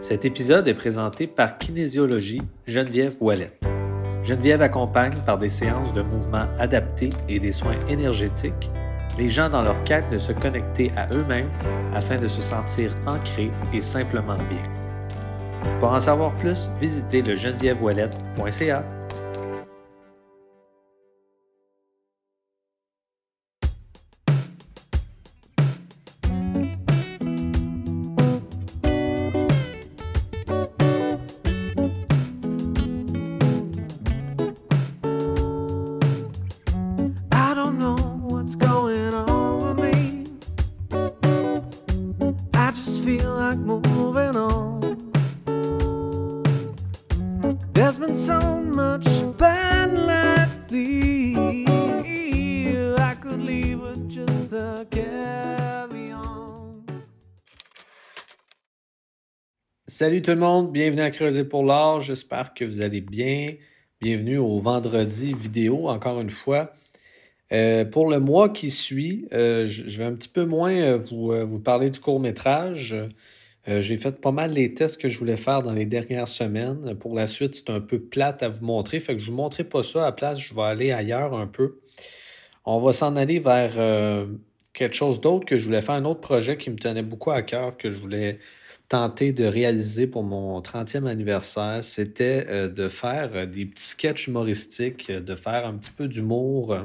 Cet épisode est présenté par Kinésiologie Geneviève Ouellette. Geneviève accompagne par des séances de mouvements adaptés et des soins énergétiques les gens dans leur quête de se connecter à eux-mêmes afin de se sentir ancrés et simplement bien. Pour en savoir plus, visitez le genevièveouellette.ca. so much bad lately. I could leave with just a carry on. Salut tout le monde, bienvenue à Creuser pour l'art. J'espère que vous allez bien. Bienvenue au vendredi vidéo, encore une fois. Euh, pour le mois qui suit, euh, je vais un petit peu moins euh, vous, vous parler du court-métrage. Euh, j'ai fait pas mal les tests que je voulais faire dans les dernières semaines. Pour la suite, c'est un peu plate à vous montrer, fait que je ne vous montrerai pas ça. À la place, je vais aller ailleurs un peu. On va s'en aller vers euh, quelque chose d'autre que je voulais faire, un autre projet qui me tenait beaucoup à cœur, que je voulais tenter de réaliser pour mon 30e anniversaire. C'était euh, de faire des petits sketchs humoristiques, de faire un petit peu d'humour.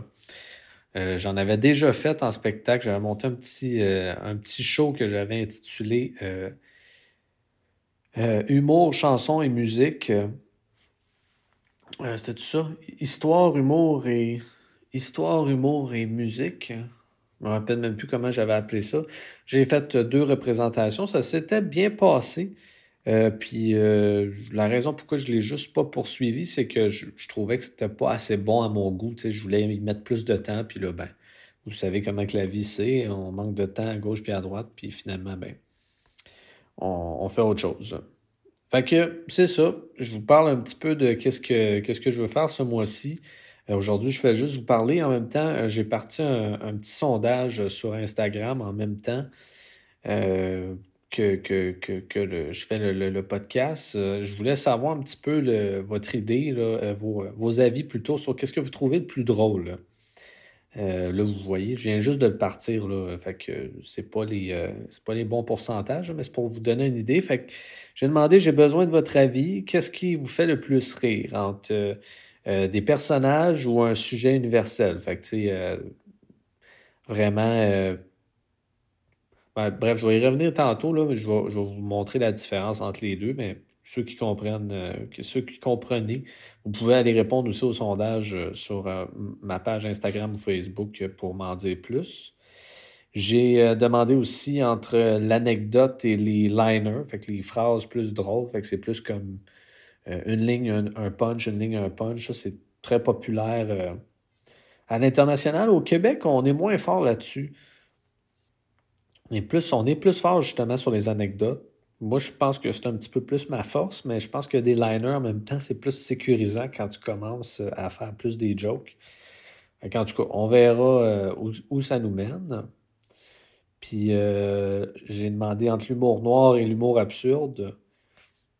J'en avais déjà fait en spectacle. J'avais monté un petit, un petit show que j'avais intitulé euh, Humour, chansons et musique. Euh, euh, c'était tout ça? Histoire, humour et. Histoire, humour et musique. Je me rappelle même plus comment j'avais appelé ça. J'ai fait deux représentations. Ça s'était bien passé. Puis la raison pourquoi je ne l'ai juste pas poursuivi, c'est que je, trouvais que c'était pas assez bon à mon goût. Je voulais y mettre plus de temps. Puis là, ben, vous savez comment que la vie c'est. On manque de temps à gauche puis à droite. Puis finalement, ben, on, fait autre chose. Fait que c'est ça. Je vous parle un petit peu de qu'est-ce que, que je veux faire ce mois-ci. Euh, aujourd'hui, je vais juste vous parler. En même temps, euh, j'ai parti un, petit sondage sur Instagram en même temps euh, que, que, que, que je fais le, le- podcast. Je voulais savoir un petit peu votre idée, vos, vos avis plutôt sur qu'est-ce que vous trouvez le plus drôle. Là. Euh, là, vous voyez, je viens juste de le partir, là. Fait que c'est pas les, euh, pas les bons pourcentages, mais c'est pour vous donner une idée. Fait que j'ai demandé, j'ai besoin de votre avis. Qu'est-ce qui vous fait le plus rire entre euh, des personnages ou un sujet universel? Fait que, tu sais, vraiment, ben, bref, je vais y revenir tantôt, là, mais je vais, je vais vous montrer la différence entre les deux, mais ceux qui comprennent, euh, que ceux qui comprenez, vous pouvez aller répondre aussi au sondage euh, sur euh, ma page Instagram ou Facebook pour m'en dire plus. J'ai demandé aussi entre l'anecdote et les liners, fait que les phrases plus drôles, fait que c'est plus comme une ligne, un, un punch, une ligne, un punch. Ça, c'est très populaire à l'international. Au Québec, on est moins fort là-dessus. On plus, on est plus fort justement sur les anecdotes. Moi, je pense que c'est un petit peu plus ma force, mais je pense que des liners en même temps, c'est plus sécurisant quand tu commences euh, à faire plus des jokes. Qu'en tout cas, on verra euh, où, où ça nous mène. Puis euh, j'ai demandé entre l'humour noir et l'humour absurde.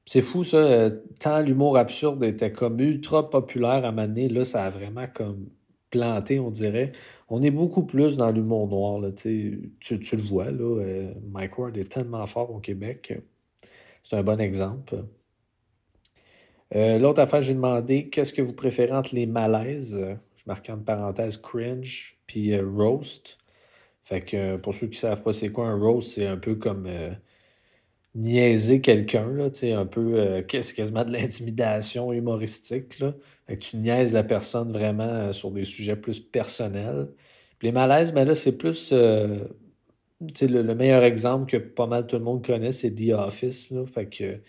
C'est fou ça, tant l'humour absurde était comme ultra populaire à donné, là, ça a vraiment comme planté, on dirait. On est beaucoup plus dans l'humour noir, là, tu. Tu, le vois, là, Mike Ward est tellement fort au Québec. C'est un bon exemple. Euh, l'autre affaire, j'ai demandé qu'est-ce que vous préférez entre les malaises, je marque en parenthèse cringe, puis euh, roast. Fait que euh, pour ceux qui ne savent pas c'est quoi un roast, c'est un peu comme niaiser quelqu'un, là, un peu, qu'est- c'est quasiment de l'intimidation humoristique, là. Tu niaises la personne vraiment sur des sujets plus personnels. Puis les malaises, ben là, c'est plus, le, le meilleur exemple que pas mal tout le monde connaît, c'est The Office, là. Fait que,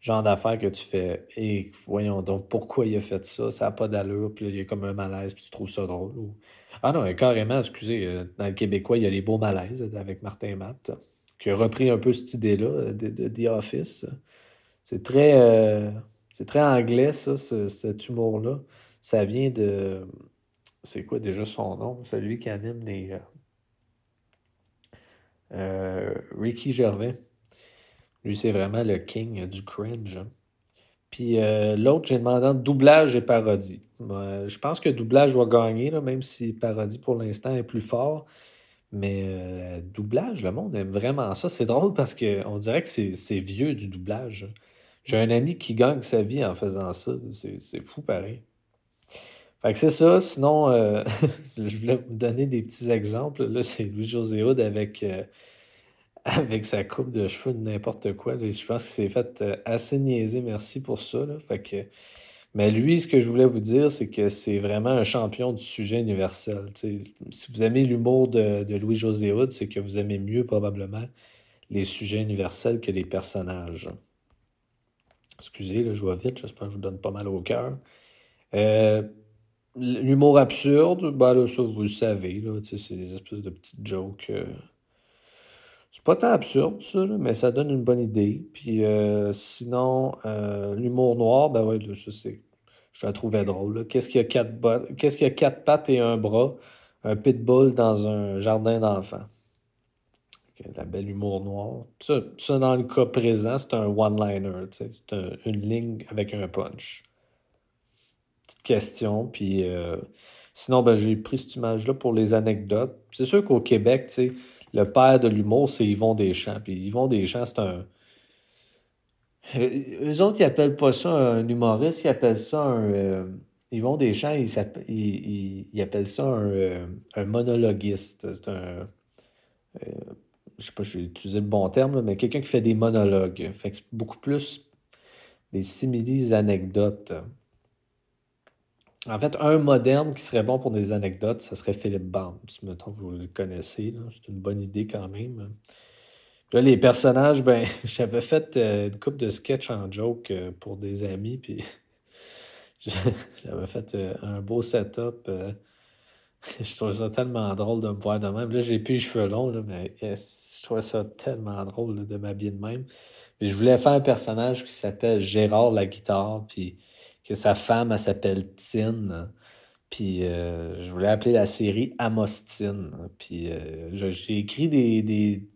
genre d'affaires que tu fais, et voyons donc, pourquoi il a fait ça? Ça n'a pas d'allure, puis il y a comme un malaise, puis tu trouves ça drôle. Ah non, carrément, excusez, euh, dans le québécois, il y a les beaux malaises avec Martin Matt, qui a repris un peu cette idée-là euh, de, de The Office. C'est très, euh, c'est très anglais, ça, ce- cet humour-là. Ça vient de. C'est quoi déjà son nom? Celui qui anime les. Euh, Ricky Gervais. Lui, c'est vraiment le king du cringe. hein. Puis euh, l'autre, j'ai demandé doublage et parodie. Je pense que doublage va gagner, même si parodie pour l'instant est plus fort. Mais euh, doublage, le monde aime vraiment ça. C'est drôle parce qu'on dirait que c'est vieux du doublage. J'ai un ami qui gagne sa vie en faisant ça. C'est fou pareil. Fait que c'est ça. Sinon, euh, je voulais vous donner des petits exemples. Là, c'est Louis-José Hood avec, euh, avec sa coupe de cheveux de n'importe quoi. Je pense qu'il s'est fait euh, assez niaiser. Merci pour ça. mais lui, ce que je voulais vous dire, c'est que c'est vraiment un champion du sujet universel. Si vous aimez l'humour de, Louis-José Hood, c'est que vous aimez mieux probablement les sujets universels que les personnages. Excusez, là, je vais vite. J'espère que je vous donne pas mal au cœur. L'humour absurde, ben là, ça, vous le savez, c'est des espèces de petites jokes. euh, C'est pas tant absurde, ça, mais ça donne une bonne idée. Puis euh, sinon, euh, l'humour noir, ben ouais, là, c'est. Je la trouvais drôle. Qu'est-ce qu'il y a quatre pattes et un bras? Un pitbull dans un jardin d'enfants. La belle humour noir. Ça, ça, dans le cas présent, c'est un one-liner, c'est un- une ligne avec un punch petite question. Puis euh, sinon, ben, j'ai pris cette image-là pour les anecdotes. C'est sûr qu'au Québec, le père de l'humour, c'est Yvon Deschamps. Puis Yvon Deschamps, c'est un. Euh, Eux autres, ils appellent pas ça un humoriste, ils appellent ça un. euh, Yvon Deschamps, ils, ils, ils- appellent ça un, monologuiste. C'est un. je sais pas, j'ai utilisé le bon terme, mais quelqu'un qui fait des monologues. Fait que c'est beaucoup plus des similes anecdotes. En fait, un moderne qui serait bon pour des anecdotes, ça serait Philippe Bande. Si mettons que vous le connaissez, c'est une bonne idée quand même. Là, les personnages, ben, j'avais fait euh, une couple de sketchs en joke euh, pour des amis, puis j'avais fait euh, un beau setup. je trouvais ça tellement drôle de me voir de même. Là, j'ai plus les cheveux longs, mais je trouvais ça tellement drôle de m'habiller de même. Puis je voulais faire un personnage qui s'appelle Gérard la guitare, puis que sa femme, elle s'appelle Tine. Puis euh, je voulais appeler la série Amostine. Puis euh, j'ai écrit des, des-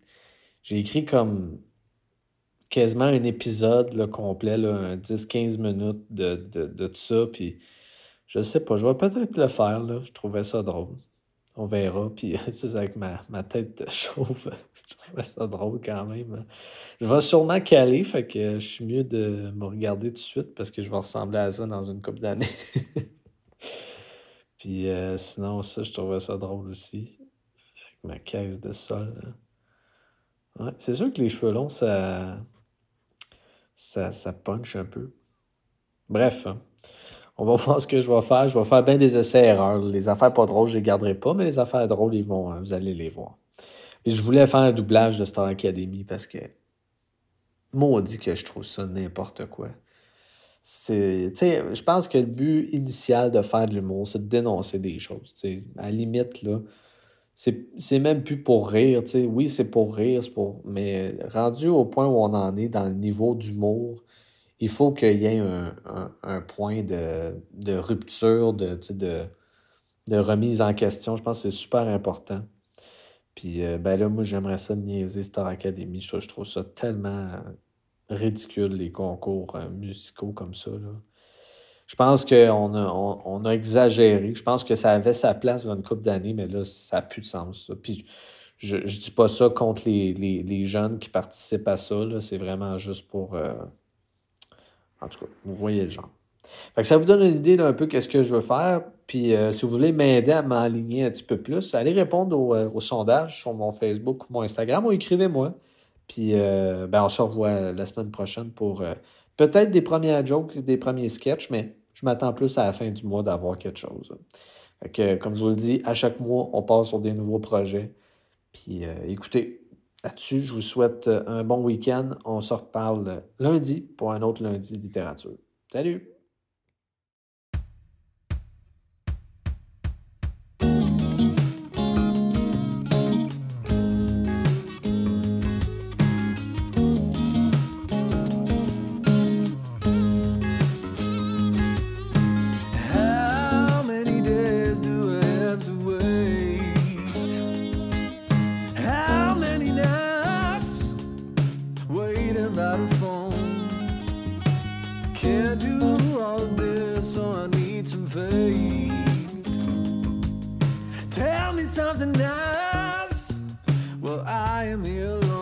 J'ai écrit comme quasiment un épisode complet, là, un 10-15 minutes de, de, de tout ça. Puis je sais pas, je vais peut-être le faire. Là. Je trouvais ça drôle. On verra. Puis c'est avec ma, ma tête chauve. je trouvais ça drôle quand même. hein. Je vais sûrement caler, fait que je suis mieux de me regarder tout de suite parce que je vais ressembler à ça dans une couple d'années. Puis euh, sinon, ça, je trouvais ça drôle aussi. Avec ma caisse de sol. là. Ouais, c'est sûr que les cheveux longs, ça, ça, ça punch un peu. Bref, hein, on va voir ce que je vais faire. Je vais faire bien des essais-erreurs. Les affaires pas drôles, je les garderai pas, mais les affaires drôles, ils vont, hein, vous allez les voir. Je voulais faire un doublage de Star Academy parce que maudit que je trouve ça n'importe quoi. Je pense que le but initial de faire de l'humour, c'est de dénoncer des choses. À la limite, c'est même plus pour rire. Oui, c'est pour rire, pour... mais rendu au point où on en est dans le niveau d'humour, il faut qu'il y ait un, un- point de, de rupture, de, de, de remise en question. Je pense que c'est super important. Puis euh, ben là, moi, j'aimerais ça niaiser Star Academy. Je, trouve ça tellement ridicule, les concours euh, musicaux comme ça. Là. Je pense qu'on a, on, a exagéré. Je pense que ça avait sa place dans une couple d'années, mais là, ça n'a plus de sens. ça. Puis je ne dis pas ça contre les, les- les jeunes qui participent à ça. C'est vraiment juste pour. euh, En tout cas, vous voyez le genre. Fait que ça vous donne une idée d'un peu qu'est-ce que je veux faire. Puis euh, si vous voulez m'aider à m'aligner un petit peu plus, allez répondre au, euh, sondage sur mon Facebook ou mon Instagram ou écrivez-moi. Puis euh, ben, on se revoit la semaine prochaine pour peut-être des premières jokes, des premiers sketchs, mais je m'attends plus à la fin du mois d'avoir quelque chose. Comme je vous le dis, à chaque mois, on part sur des nouveaux projets. Puis écoutez, là-dessus, je vous souhaite euh, un bon week-end. On se reparle lundi pour un autre lundi littérature. Salut! All this, so I need some faith. Tell me something nice. Well, I am here alone.